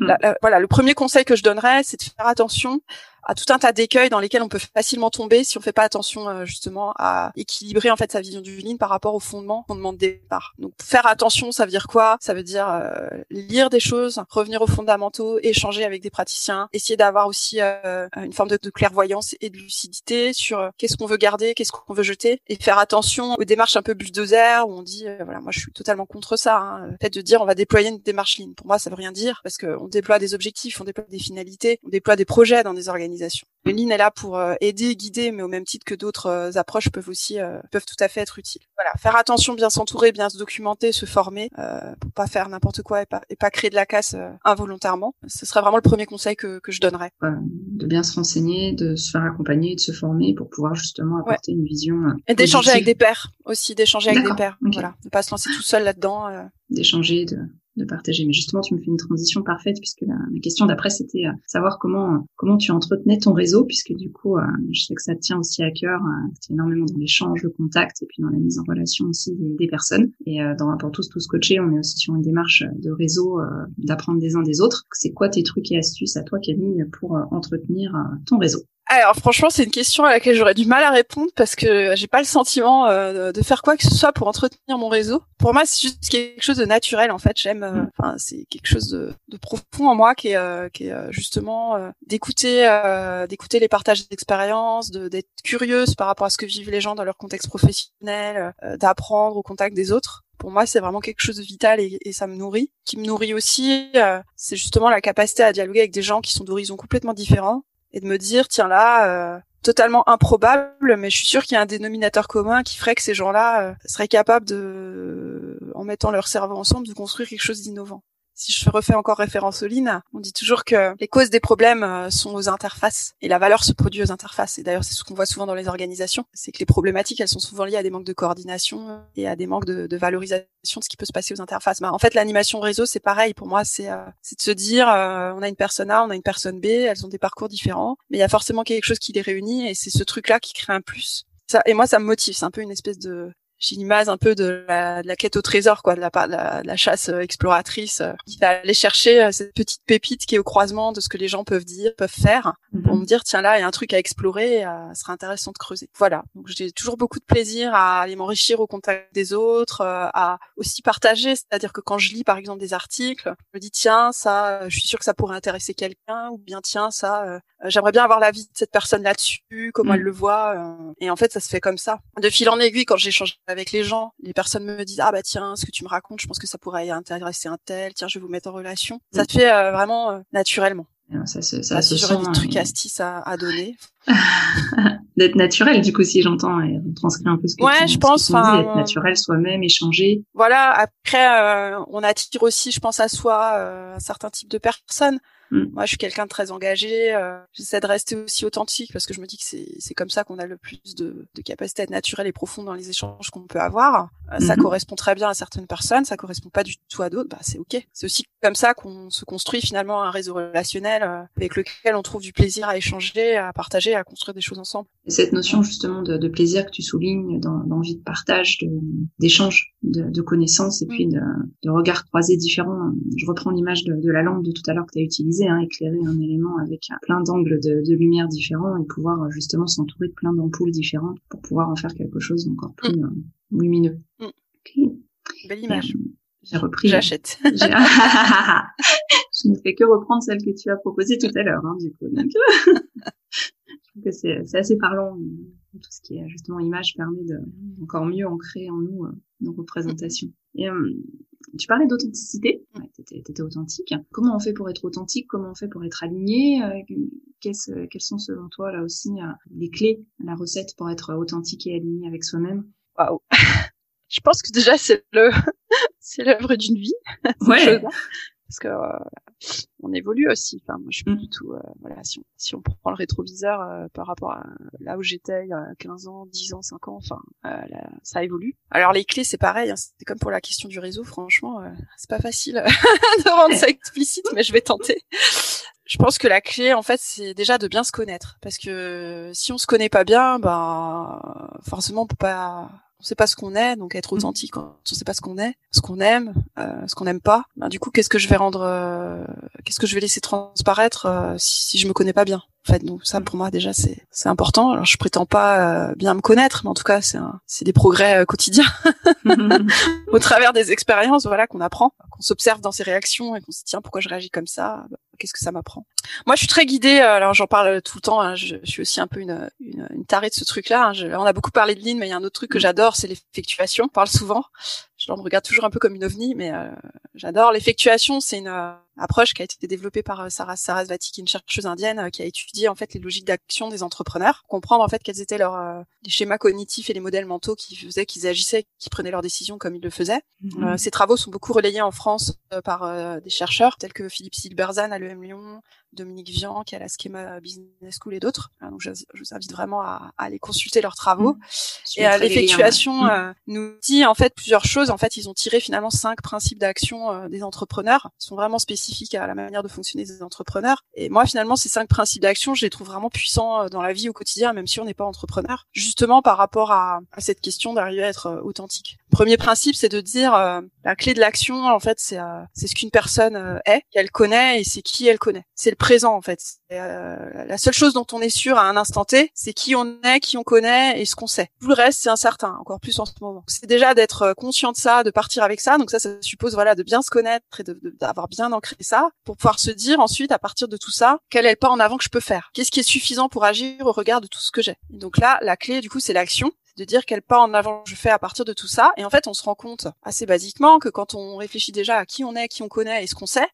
hmm. voilà, le premier conseil que je donnerais, c'est de faire attention à tout un tas d'écueils dans lesquels on peut facilement tomber si on fait pas attention euh, justement à équilibrer en fait sa vision du lean par rapport au fondement, fondement de départ. Donc faire attention, ça veut dire quoi? Ça veut dire euh, lire des choses, revenir aux fondamentaux, échanger avec des praticiens, essayer d'avoir aussi euh, une forme de, clairvoyance et de lucidité sur qu'est-ce qu'on veut garder, qu'est-ce qu'on veut jeter, et faire attention aux démarches un peu bulldozer où on dit voilà moi je suis totalement contre ça. Hein. Fait de dire on va déployer une démarche lean, pour moi ça veut rien dire parce qu'on déploie des objectifs, on déploie des finalités, on déploie des projets dans des organisations le Lean est là pour euh, aider, guider, mais au même titre que d'autres euh, approches peuvent aussi euh, peuvent tout à fait être utiles. Voilà, faire attention, bien s'entourer, bien se documenter, se former, pour pas faire n'importe quoi et pas, et pas créer de la casse involontairement. Ce serait vraiment le premier conseil que, que je donnerais. de bien se renseigner, de se faire accompagner, de se former pour pouvoir justement apporter une vision. et d'échanger avec des pairs aussi, d'échanger avec des pairs. Voilà, ne pas se lancer tout seul là-dedans. D'échanger, de de partager. Mais justement, tu me fais une transition parfaite puisque la, question d'après c'était euh, savoir comment comment tu entretenais ton réseau puisque du coup, euh, je sais que ça te tient aussi à cœur, euh, énormément dans l'échange, le contact et puis dans la mise en relation aussi des, personnes. Et euh, dans pour tous tous coachés, on est aussi sur une démarche de réseau, d'apprendre des uns des autres. C'est quoi tes trucs et astuces à toi, Camille, pour entretenir ton réseau? Alors franchement, c'est une question à laquelle j'aurais du mal à répondre parce que j'ai pas le sentiment euh, de faire quoi que ce soit pour entretenir mon réseau. Pour moi, c'est juste quelque chose de naturel en fait. J'aime, euh, enfin, c'est quelque chose de, de, profond en moi qui est, euh, qui est justement d'écouter, d'écouter les partages d'expériences, d'être curieuse par rapport à ce que vivent les gens dans leur contexte professionnel, d'apprendre au contact des autres pour moi, c'est vraiment quelque chose de vital et, et, ça me nourrit. Qui me nourrit aussi, c'est justement la capacité à dialoguer avec des gens qui sont d'horizons complètement différents et de me dire tiens là euh, totalement improbable mais je suis sûre qu'il y a un dénominateur commun qui ferait que ces gens-là euh, seraient capables de en mettant leur cerveau ensemble de construire quelque chose d'innovant si je refais encore référence au Lean, on dit toujours que les causes des problèmes euh, sont aux interfaces et la valeur se produit aux interfaces. Et d'ailleurs, c'est ce qu'on voit souvent dans les organisations, c'est que les problématiques, elles sont souvent liées à des manques de coordination et à des manques de, valorisation de ce qui peut se passer aux interfaces. Bah, en fait, l'animation réseau, c'est pareil. Pour moi, c'est euh, de se dire, euh, on a une personne A, on a une personne B, elles ont des parcours différents, mais il y a forcément quelque chose qui les réunit et c'est ce truc-là qui crée un plus Ça, et moi, ça me motive. C'est un peu une espèce de j'ai l'image un peu de la, de la, quête au trésor, quoi, de la, de la, chasse euh, exploratrice, euh, qui va aller chercher euh, cette petite pépite qui est au croisement de ce que les gens peuvent dire, peuvent faire, pour mhm. me dire tiens là il y a un truc à explorer, euh, ce serait intéressant de creuser. Voilà, donc j'ai toujours beaucoup de plaisir à aller m'enrichir au contact des autres, à aussi partager, c'est-à-dire que quand je lis par exemple des articles, je me dis tiens ça, je suis sûre que ça pourrait intéresser quelqu'un, ou bien tiens ça, j'aimerais bien avoir l'avis de cette personne là-dessus, comment mhm. elle le voit, et en fait ça se fait comme ça. De fil en aiguille quand j'échange avec les gens, les personnes me disent ah bah tiens, ce que tu me racontes, je pense que ça pourrait intéresser un tel. Tiens, je vais vous mettre en relation. Ça se fait euh, vraiment euh, naturellement. Ça, ça, ça se sent, des trucs astuces à, à donner. d'être naturel, du coup, si j'entends et transcrire un peu ce que ouais, tu, je pense, enfin, être naturel soi-même, échanger. Voilà. Après, euh, on attire aussi, je pense, à soi un certain type de personnes. Mm. Moi, je suis quelqu'un de très engagé. Euh, J'essaie de rester aussi authentique parce que je me dis que c'est comme ça qu'on a le plus de, de capacité à être naturel et profond dans les échanges qu'on peut avoir. Euh, ça mm-hmm. correspond très bien à certaines personnes, ça correspond pas du tout à d'autres. Bah, c'est ok. C'est aussi comme ça qu'on se construit finalement un réseau relationnel euh, avec lequel on trouve du plaisir à échanger, à partager, à construire des choses ensemble. Et cette notion justement de, de plaisir que tu soulignes, d'envie de partage, d'échange, de, de, connaissances et mm. puis de, de regards croisés différents. Je reprends l'image de, de la lampe de tout à l'heure que tu as utilisée Hein, éclairer un élément avec plein d'angles de, de, lumière différents et pouvoir euh, justement s'entourer de plein d'ampoules différentes pour pouvoir en faire quelque chose d'encore plus mm. euh, lumineux. Mm. Belle image. Euh, j'ai repris. J'achète. je ne fais que reprendre celle que tu as proposée tout à l'heure, hein, du coup. je trouve que c'est assez parlant. Tout ce qui est justement image permet de encore mieux ancrer en nous nos représentations. Et tu parlais d'authenticité, ouais, tu étais, authentique. Comment on fait pour être authentique? Comment on fait pour être aligné? Euh, Quelles sont selon toi là aussi euh, les clés, la recette pour être authentique et aligné avec soi-même? Waouh! Je pense que déjà c'est le c'est l'œuvre d'une vie. Ouais parce que euh, on évolue aussi. Enfin, moi, je suis pas mm. du tout. Euh, voilà, si on, si on prend le rétroviseur euh, par rapport à là où j'étais il y a 15 ans, 10 ans, 5 ans, enfin, ça évolue. Alors les clés, c'est pareil. Hein, c'est comme pour la question du réseau. Franchement, c'est pas facile de rendre ça explicite, mais je vais tenter. Je pense que la clé, en fait, c'est déjà de bien se connaître, parce que si on se connaît pas bien, ben forcément, on peut pas on sait pas ce qu'on est, donc être mm. authentique quand on sait pas ce qu'on est, ce qu'on aime, euh, ce qu'on n'aime pas. Ben, du coup, qu'est-ce que je vais rendre, euh, qu'est-ce que je vais laisser transparaître euh, si, si, je me connais pas bien En fait, donc ça pour moi déjà c'est c'est important. Alors je prétends pas euh, bien me connaître, mais en tout cas c'est c'est des progrès euh, quotidiens au travers des expériences, voilà qu'on apprend, qu'on s'observe dans ses réactions et qu'on se dit tiens pourquoi je réagis comme ça, qu'est-ce que ça m'apprend? Moi je suis très guidée, alors j'en parle tout le temps. Hein, je, je, suis aussi un peu une une, une tarée de ce truc-là. Hein, on a beaucoup parlé de ligne, mais il y a un autre truc que mm. j'adore, c'est l'effectuation. On parle souvent je me regarde toujours un peu comme une ovni, mais euh, j'adore l'effectuation. C'est une euh, approche qui a été développée par euh, Sarah Sarasvati, qui est une chercheuse indienne qui a étudié en fait les logiques d'action des entrepreneurs, comprendre en fait quels étaient leurs les schémas cognitifs et les modèles mentaux qui faisaient qu'ils agissaient, qui prenaient leurs décisions comme ils le faisaient. Mhm. ces travaux sont beaucoup relayés en France par des chercheurs tels que Philippe Silberzan à l'EM Lyon, Dominique Vian qui à la Schema Business School et d'autres. donc je, vous invite vraiment à, aller consulter leurs travaux. Mhm. Et l'effectuation mhm. nous dit en fait plusieurs choses en fait, ils ont tiré finalement cinq principes d'action euh, des entrepreneurs. Ils sont vraiment spécifiques à la manière de fonctionner des entrepreneurs. Et moi, finalement, ces cinq principes d'action, je les trouve vraiment puissants euh, dans la vie au quotidien, même si on n'est pas entrepreneur. Justement, par rapport à, cette question d'arriver à être euh, authentique. Premier principe, c'est de dire la clé de l'action, en fait, c'est c'est ce qu'une personne est, qu'elle connaît et c'est qui elle connaît. C'est le présent, en fait. la seule chose dont on est sûr à un instant T, c'est qui on est, qui on connaît et ce qu'on sait. Tout le reste, c'est incertain, encore plus en ce moment. C'est déjà d'être conscient de ça, de partir avec ça. Donc ça, ça suppose voilà de bien se connaître et d'avoir bien ancré ça pour pouvoir se dire ensuite à partir de tout ça quel est le pas en avant que je peux faire? Qu'est-ce qui est suffisant pour agir au regard de tout ce que j'ai? Donc là, la clé du coup, c'est l'action de dire quel pas en avant je fais à partir de tout ça. Et en fait, on se rend compte assez basiquement que quand on réfléchit déjà à qui on est, qui on connaît et ce qu'on sait,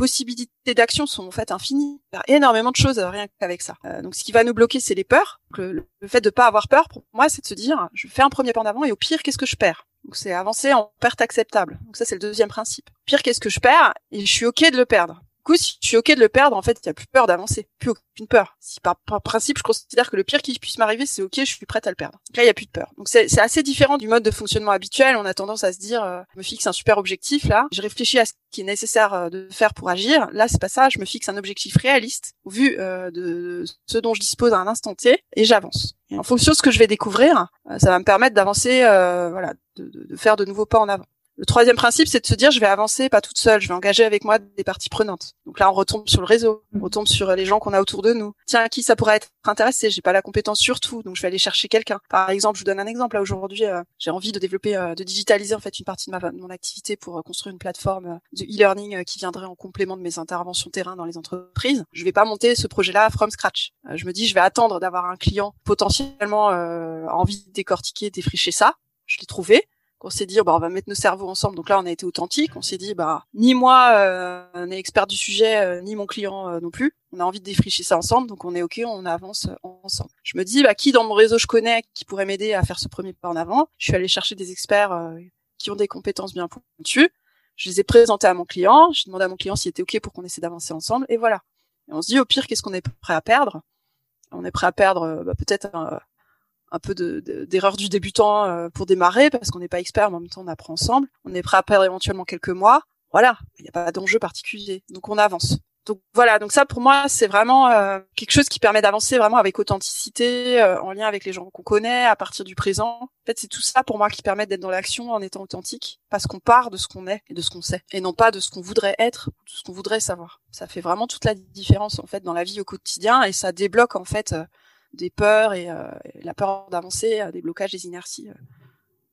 possibilités d'action sont en fait infinies. Il y a énormément de choses rien qu'avec ça. Euh, donc, ce qui va nous bloquer, c'est les peurs. Le, le, fait de pas avoir peur, pour moi, c'est de se dire, je fais un premier pas en avant et au pire, qu'est-ce que je perds? Donc c'est avancer en perte acceptable. Donc ça c'est le deuxième principe. Pire qu'est-ce que je perds? Et je suis ok de le perdre. Coup, si tu es ok de le perdre, en fait, il y a plus peur d'avancer, plus aucune peur. Si par, principe, je considère que le pire qui puisse m'arriver, c'est ok, je suis prête à le perdre. là, il y a plus de peur. Donc c'est assez différent du mode de fonctionnement habituel. On a tendance à se dire, euh, je me fixe un super objectif là, je réfléchis à ce qui est nécessaire euh, de faire pour agir. Là, c'est pas ça. Je me fixe un objectif réaliste vu euh, de ce dont je dispose à un instant T et j'avance. En fonction de ce que je vais découvrir, ça va me permettre d'avancer, voilà, de, de faire de nouveaux pas en avant. Le troisième principe, c'est de se dire, je vais avancer pas toute seule, je vais engager avec moi des parties prenantes. Donc là, on retombe sur le réseau, on retombe sur les gens qu'on a autour de nous. Tiens, à qui ça pourrait être intéressé? J'ai pas la compétence sur tout, donc je vais aller chercher quelqu'un. Par exemple, je vous donne un exemple. Là aujourd'hui, euh, j'ai envie de développer, euh, de digitaliser en fait une partie de, ma, mon activité pour euh, construire une plateforme de e-learning qui viendrait en complément de mes interventions terrain dans les entreprises. Je vais pas monter ce projet-là from scratch. je me dis, je vais attendre d'avoir un client potentiellement envie de décortiquer, défricher ça. Je l'ai trouvé on s'est dit bah on va mettre nos cerveaux ensemble. Donc là on a été authentique, on s'est dit bah ni moi euh, n'est expert du sujet euh, ni mon client euh, non plus. On a envie de défricher ça ensemble, donc on est ok, on avance ensemble. Je me dis bah qui dans mon réseau je connais qui pourrait m'aider à faire ce premier pas en avant? Je suis allée chercher des experts euh, qui ont des compétences bien pointues. Je les ai présentés à mon client. J'ai demandé à mon client s'il était ok pour qu'on essaie d'avancer ensemble et voilà. Et on se dit au pire qu'est-ce qu'on est prêt à perdre? On est prêt à perdre bah, peut-être un peu d'erreur du débutant euh, pour démarrer parce qu'on n'est pas expert, mais en même temps on apprend ensemble. On est prêt à perdre éventuellement quelques mois. Voilà, il n'y a pas d'enjeu particulier, donc on avance. Donc voilà, donc ça pour moi c'est vraiment euh, quelque chose qui permet d'avancer vraiment avec authenticité, euh, en lien avec les gens qu'on connaît, à partir du présent. En fait c'est tout ça pour moi qui permet d'être dans l'action en étant authentique, parce qu'on part de ce qu'on est et de ce qu'on sait, et non pas de ce qu'on voudrait être, de ce qu'on voudrait savoir. Ça fait vraiment toute la différence en fait dans la vie au quotidien et ça débloque en fait des peurs et, euh, la peur d'avancer, euh, des blocages, des inerties euh,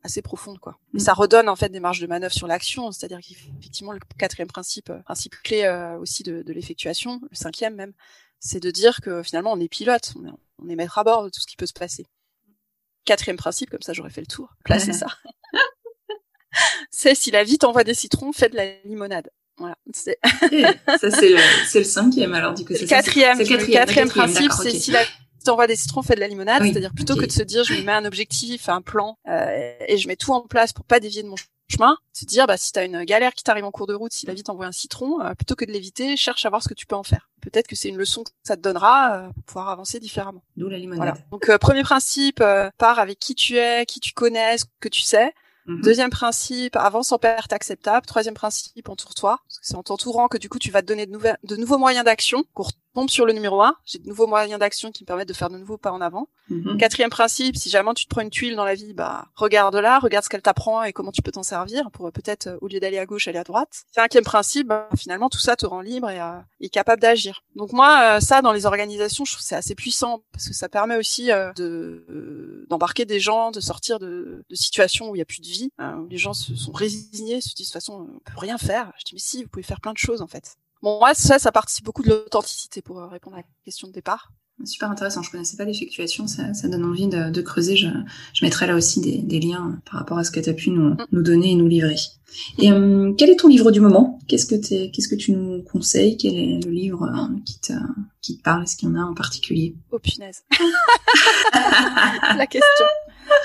assez profondes quoi. Et mm. ça redonne en fait des marges de manœuvre sur l'action, c'est-à-dire qu'effectivement le quatrième principe, principe clé aussi de, de l'effectuation, le cinquième même, c'est de dire que finalement on est pilote, on est, on est maître à bord de tout ce qui peut se passer. Quatrième principe, comme ça j'aurais fait le tour, placer ça. c'est si la vie t'envoie des citrons, fais de la limonade. Voilà. ça c'est le, c'est le cinquième alors du coup. C'est le quatrième. Le quatrième, principe, c'est si la t'envoies des citrons, fais de la limonade. C'est-à-dire plutôt que de se dire, je me mets un objectif, un plan, euh, et je mets tout en place pour pas dévier de mon chemin, se dire, bah, si t'as une galère qui t'arrive en cours de route, si la vie t'envoie un citron, euh, plutôt que de l'éviter, cherche à voir ce que tu peux en faire. Peut-être que c'est une leçon que ça te donnera euh, pour pouvoir avancer différemment. D'où la limonade. Donc, premier principe, pars avec qui tu es, qui tu connais, ce que tu sais. Mhm. Deuxième principe, avance en perte acceptable. Troisième principe, entoure-toi. C'est en t'entourant que du coup tu vas te donner de, de nouveaux moyens d'action tombe sur le numéro 1, j'ai de nouveaux moyens d'action qui me permettent de faire de nouveaux pas en avant. Mhm. Quatrième principe, si jamais tu te prends une tuile dans la vie, bah regarde-la, regarde ce qu'elle t'apprend et comment tu peux t'en servir pour peut-être euh, au lieu d'aller à gauche aller à droite. Cinquième principe, bah, finalement tout ça te rend libre et, euh, capable d'agir. Donc moi euh, ça dans les organisations, je trouve c'est assez puissant parce que ça permet aussi de d'embarquer des gens, de sortir de, de situations où il y a plus de vie, hein, où les gens se sont résignés, se disent de toute façon on peut rien faire. Je dis mais si, vous pouvez faire plein de choses en fait. Bon, moi, ça, ça participe beaucoup de l'authenticité pour euh, répondre à la question de départ. Super intéressant. Je connaissais pas l'effectuation. Ça, ça donne envie de, de creuser. Je, je, mettrai là aussi des, des, liens par rapport à ce que tu as pu nous, mm. nous, donner et nous livrer. Et euh, quel est ton livre du moment? Qu'est-ce que qu'est-ce que tu nous conseilles? Quel est le livre euh, qui te qui te parle? Est-ce qu'il y en a en particulier? Oh punaise. la question.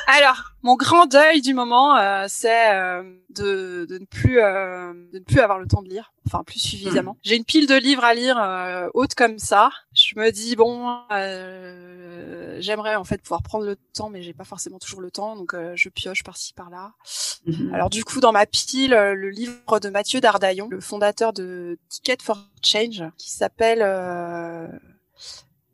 Alors, mon grand deuil du moment, euh, c'est euh, de, de, ne plus euh, de ne plus avoir le temps de lire, enfin plus suffisamment. J'ai une pile de livres à lire haute comme ça. Je me dis bon, j'aimerais en fait pouvoir prendre le temps, mais j'ai pas forcément toujours le temps, donc je pioche par-ci par-là. Mhm. Alors du coup, dans ma pile, le livre de Mathieu Dardaillon, le fondateur de Ticket for Change, qui s'appelle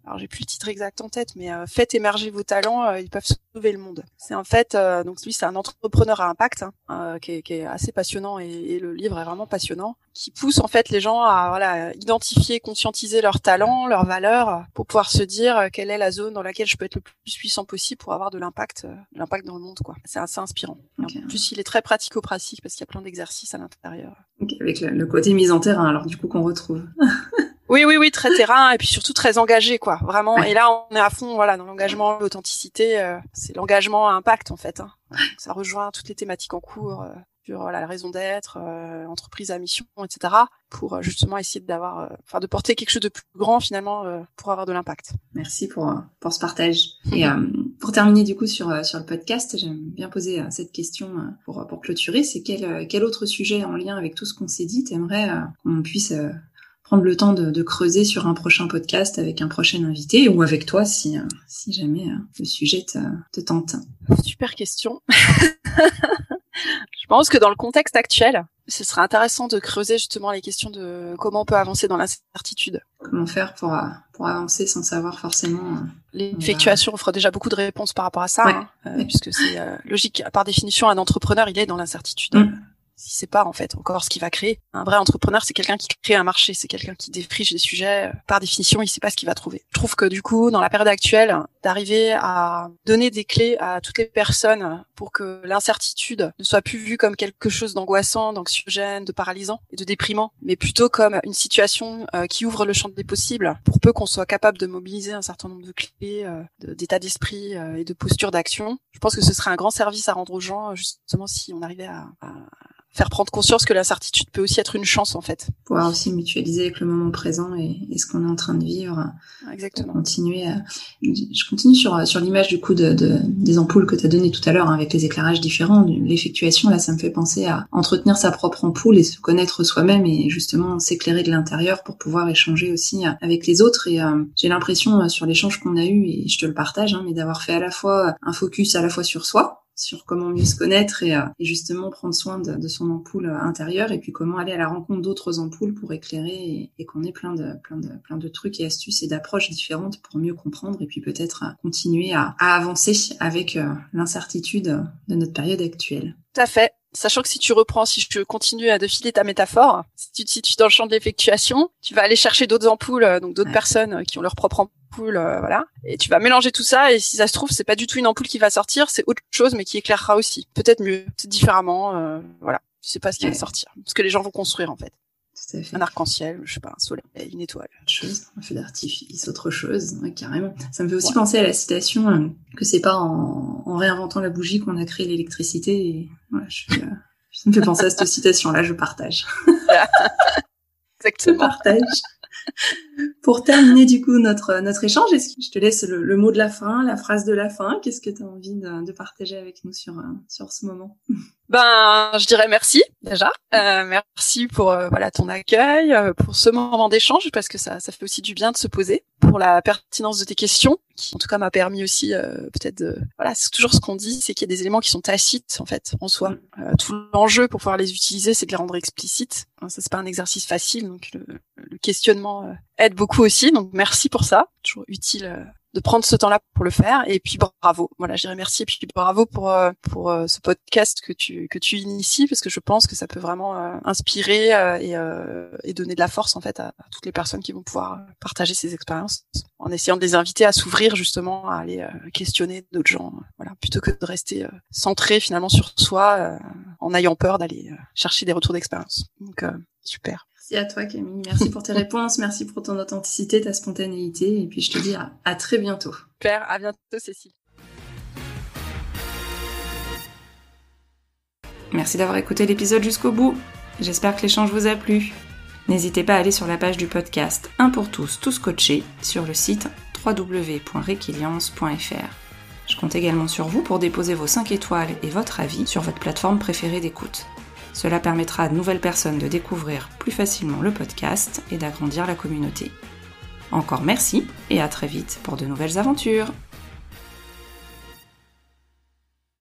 alors j'ai plus le titre exact en tête, mais euh, faites émerger vos talents, euh, ils peuvent sauver le monde. C'est en fait, euh, donc lui c'est un entrepreneur à impact hein, euh, qui, est, qui, est, assez passionnant et, et, le livre est vraiment passionnant, qui pousse en fait les gens à voilà identifier, conscientiser leurs talents, leurs valeurs, pour pouvoir se dire quelle est la zone dans laquelle je peux être le plus puissant possible pour avoir de l'impact, l'impact dans le monde quoi. C'est assez inspirant. En plus il est très pratico-pratique parce qu'il y a plein d'exercices à l'intérieur. avec le, le côté mise en terrain alors du coup qu'on retrouve. Oui, oui, oui, très terrain et puis surtout très engagé, quoi. Vraiment. Et là, on est à fond, voilà, dans l'engagement, l'authenticité. Euh, c'est l'engagement à impact, en fait. Hein. Ça rejoint toutes les thématiques en cours euh, sur voilà, la raison d'être, euh, entreprise à mission, etc. Pour justement essayer d'avoir, enfin, de porter quelque chose de plus grand finalement pour avoir de l'impact. Merci pour pour ce partage. Et pour terminer du coup sur sur le podcast, j'aime bien poser cette question pour pour clôturer. C'est quel quel autre sujet en lien avec tout ce qu'on s'est dit, t'aimerais qu'on puisse prendre le temps de, creuser sur un prochain podcast avec un prochain invité ou avec toi si, si jamais le sujet te, te tente. Super question. Je pense que dans le contexte actuel, ce serait intéressant de creuser justement les questions de comment on peut avancer dans l'incertitude. Comment faire pour, euh, pour avancer sans savoir forcément. Euh, L'effectuation offre déjà beaucoup de réponses par rapport à ça, hein, euh, puisque c'est logique. Par définition, un entrepreneur, il est dans l'incertitude. Mm si c'est pas en fait encore ce qui va créer. Un vrai entrepreneur, c'est quelqu'un qui crée un marché, c'est quelqu'un qui défriche des sujets. Par définition, il sait pas ce qu'il va trouver. Je trouve que du coup, dans la période actuelle, d'arriver à donner des clés à toutes les personnes pour que l'incertitude ne soit plus vue comme quelque chose d'angoissant, d'anxiogène, de paralysant et de déprimant, mais plutôt comme une situation euh, qui ouvre le champ des possibles pour peu qu'on soit capable de mobiliser un certain nombre de clés, euh, d'état d'esprit euh, et de posture d'action. Je pense que ce serait un grand service à rendre aux gens, justement, si on arrivait à, à faire prendre conscience que l'incertitude peut aussi être une chance en fait. Pouvoir aussi mutualiser avec le moment présent et, ce qu'on est en train de vivre. Exactement. Continuer. À... Je continue sur sur l'image du coup de, de, des ampoules que tu as donné tout à l'heure hein, avec les éclairages différents. L'effectuation là, ça me fait penser à entretenir sa propre ampoule et se connaître soi-même et justement s'éclairer de l'intérieur pour pouvoir échanger aussi avec les autres. Et euh, j'ai l'impression euh, sur l'échange qu'on a eu et je te le partage, hein, mais d'avoir fait à la fois un focus à la fois sur soi sur comment mieux se connaître et, euh, et justement prendre soin de, son ampoule euh, intérieure et puis comment aller à la rencontre d'autres ampoules pour éclairer et, et qu'on ait plein de, plein, de, plein de trucs et astuces et d'approches différentes pour mieux comprendre et puis peut-être euh, continuer à, à avancer avec l'incertitude de notre période actuelle. Tout à fait. Sachant que si tu reprends, si je continue à défiler ta métaphore, si tu te situes dans le champ de l'effectuation, tu vas aller chercher d'autres ampoules, donc d'autres personnes qui ont leur propre ampoule euh, voilà. Et tu vas mélanger tout ça, et si ça se trouve, c'est pas du tout une ampoule qui va sortir, c'est autre chose, mais qui éclairera aussi. Peut-être mieux, peut-être différemment, euh, voilà. Tu sais pas ce qui va sortir, ce que les gens vont construire en fait. Un arc-en-ciel, je sais pas, un soleil, une étoile. Autre chose, un feu d'artifice, autre chose, carrément. Ça me fait aussi penser à la citation euh, que c'est pas en, réinventant la bougie qu'on a créé l'électricité. Et je, ça me fait penser à cette citation-là, je partage. Exactement. Je partage. Pour terminer du coup notre notre échange, est-ce que je te laisse le, mot de la fin, la phrase de la fin? Qu'est-ce que tu as envie de, de, partager avec nous sur sur ce moment? Ben, je dirais merci déjà. Euh, merci pour euh, voilà ton accueil, euh, pour ce moment d'échange parce que ça ça fait aussi du bien de se poser, pour la pertinence de tes questions qui en tout cas m'a permis aussi euh, peut-être de voilà c'est toujours ce qu'on dit, c'est qu'il y a des éléments qui sont tacites en fait en soi. Mm. tout l'enjeu pour pouvoir les utiliser, c'est de les rendre explicites. Hein, ça c'est pas un exercice facile donc le, le questionnement aide beaucoup aussi donc merci pour ça, toujours utile de prendre ce temps-là pour le faire. Et puis bravo. Voilà je dirais merci. Et puis bravo pour euh, pour euh, ce podcast que tu que tu inities parce que je pense que ça peut vraiment euh, inspirer et, et donner de la force en fait à, toutes les personnes qui vont pouvoir partager ces expériences en essayant de les inviter à s'ouvrir justement à aller questionner d'autres gens. Voilà. Plutôt que de rester centré finalement sur soi en ayant peur d'aller chercher des retours d'expérience. Donc super Merci à toi Camille, merci pour tes réponses, merci pour ton authenticité, ta spontanéité, et puis je te dis à, très bientôt. Super, à bientôt Cécile. Merci d'avoir écouté l'épisode jusqu'au bout. J'espère que l'échange vous a plu. N'hésitez pas à aller sur la page du podcast Un pour tous, tous coachés sur le site www.requiliance.fr. Je compte également sur vous pour déposer vos 5 étoiles et votre avis sur votre plateforme préférée d'écoute. Cela permettra à de nouvelles personnes de découvrir plus facilement le podcast et d'agrandir la communauté. Encore merci et à très vite pour de nouvelles aventures